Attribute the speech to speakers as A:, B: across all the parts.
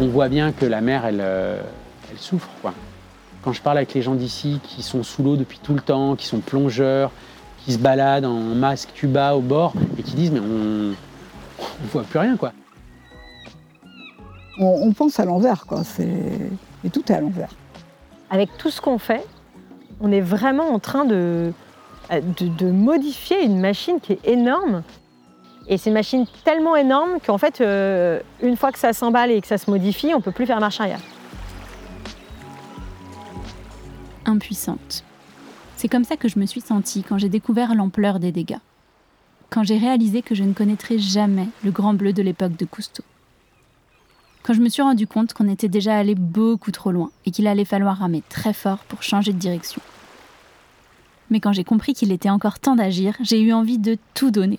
A: On voit bien que la mer, elle, euh, elle souffre. Quoi. Quand je parle avec les gens d'ici qui sont sous l'eau depuis tout le temps, qui sont plongeurs, qui se baladent en masque tuba au bord et qui disent mais on ne voit plus rien quoi.
B: On, pense à l'envers quoi, et tout est à l'envers.
C: Avec tout ce qu'on fait, on est vraiment en train de, de, modifier une machine qui est énorme. Et c'est une machine tellement énorme qu'en fait, euh, une fois que ça s'emballe et que ça se modifie, on ne peut plus faire marche arrière.
D: Impuissante. C'est comme ça que je me suis sentie quand j'ai découvert l'ampleur des dégâts. Quand j'ai réalisé que je ne connaîtrais jamais le grand bleu de l'époque de Cousteau. Quand je me suis rendu compte qu'on était déjà allé beaucoup trop loin et qu'il allait falloir ramer très fort pour changer de direction. Mais quand j'ai compris qu'il était encore temps d'agir, j'ai eu envie de tout donner.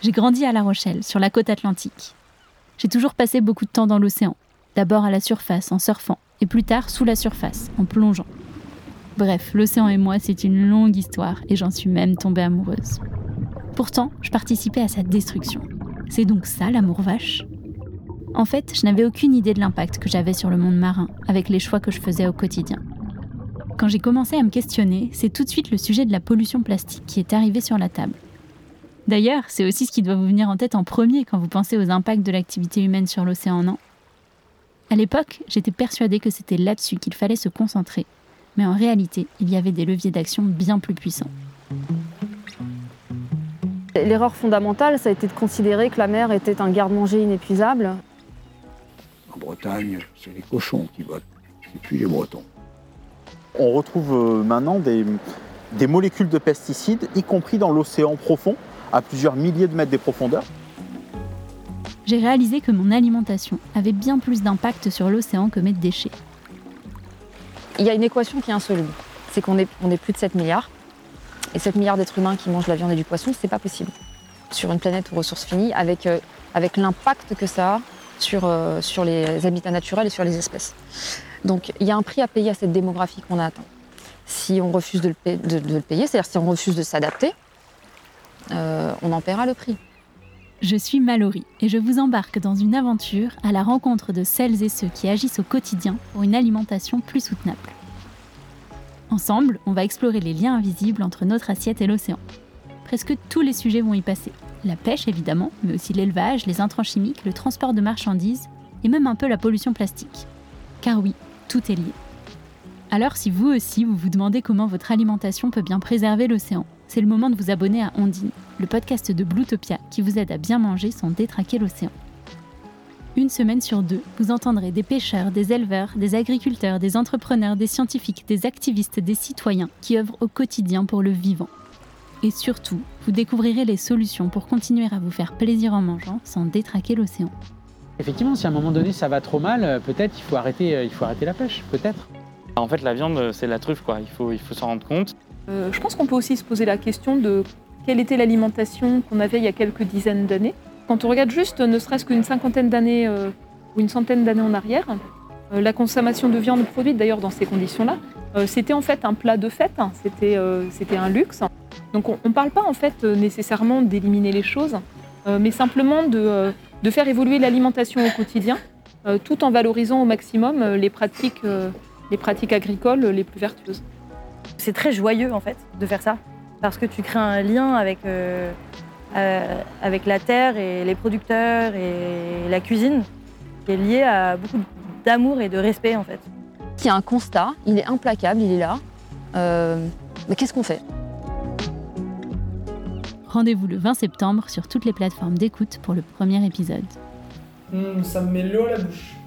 D: J'ai grandi à La Rochelle, sur la côte atlantique. J'ai toujours passé beaucoup de temps dans l'océan, d'abord à la surface en surfant, et plus tard sous la surface en plongeant. Bref, l'océan et moi, c'est une longue histoire et j'en suis même tombée amoureuse. Pourtant, je participais à sa destruction. C'est donc ça l'amour vache? En fait, je n'avais aucune idée de l'impact que j'avais sur le monde marin avec les choix que je faisais au quotidien. Quand j'ai commencé à me questionner, c'est tout de suite le sujet de la pollution plastique qui est arrivé sur la table. D'ailleurs, c'est aussi ce qui doit vous venir en tête en premier quand vous pensez aux impacts de l'activité humaine sur l'océan, non? À l'époque, j'étais persuadée que c'était là-dessus qu'il fallait se concentrer mais en réalité, il y avait des leviers d'action bien plus puissants.
C: L'erreur fondamentale, ça a été de considérer que la mer était un garde-manger inépuisable.
E: En Bretagne, c'est les cochons qui votent, et puis les Bretons.
F: On retrouve euh, maintenant des, des molécules de pesticides, y compris dans l'océan profond, à plusieurs milliers de mètres de profondeur.
D: J'ai réalisé que mon alimentation avait bien plus d'impact sur l'océan que mes déchets.
C: Il y a une équation qui est insoluble. C'est qu'on est, on est plus de 7 milliards. Et 7 milliards d'êtres humains qui mangent la viande et du poisson, c'est pas possible. Sur une planète aux ressources finies, avec, euh, avec l'impact que ça a sur, euh, sur les habitats naturels et sur les espèces. Donc il y a un prix à payer à cette démographie qu'on a atteint. Si on refuse de le, payer, c'est-à-dire si on refuse de s'adapter, euh, on en paiera le prix.
D: Je suis Mallory et je vous embarque dans une aventure à la rencontre de celles et ceux qui agissent au quotidien pour une alimentation plus soutenable. Ensemble, on va explorer les liens invisibles entre notre assiette et l'océan. Presque tous les sujets vont y passer. La pêche évidemment, mais aussi l'élevage, les intrants chimiques, le transport de marchandises et même un peu la pollution plastique. Car oui, tout est lié. Alors si vous aussi vous vous demandez comment votre alimentation peut bien préserver l'océan, c'est le moment de vous abonner à Ondine, le podcast de Bluetopia qui vous aide à bien manger sans détraquer l'océan. Une semaine sur deux, vous entendrez des pêcheurs, des éleveurs, des agriculteurs, des entrepreneurs, des scientifiques, des activistes, des citoyens qui œuvrent au quotidien pour le vivant. Et surtout, vous découvrirez les solutions pour continuer à vous faire plaisir en mangeant sans détraquer l'océan.
A: Effectivement, si à un moment donné ça va trop mal, euh, peut-être il faut arrêter, euh, il faut arrêter la pêche, peut-être.
G: En fait, la viande, c'est la truffe, quoi. Il faut, il faut s'en rendre compte.
H: Euh, je pense qu'on peut aussi se poser la question de quelle était l'alimentation qu'on avait il y a quelques dizaines d'années. Quand on regarde juste, ne serait-ce qu'une cinquantaine d'années euh, ou une centaine d'années en arrière, euh, la consommation de viande produite d'ailleurs dans ces conditions-là, c'était en fait un plat de fête, hein. c'était un luxe. Donc on ne parle pas en fait nécessairement d'éliminer les choses, mais simplement de, de faire évoluer l'alimentation au quotidien, tout en valorisant au maximum les pratiques, les pratiques agricoles les plus vertueuses.
C: C'est très joyeux en fait de faire ça, parce que tu crées un lien avec, euh, euh, avec la terre et les producteurs et la cuisine, qui est lié à beaucoup d'amour et de respect en fait.
I: Il y a un constat, il est implacable, il est là. Euh, mais qu'est-ce qu'on fait?
D: Rendez-vous le 20 septembre sur toutes les plateformes d'écoute pour le premier épisode.
J: Mmh, ça me met l'eau la bouche.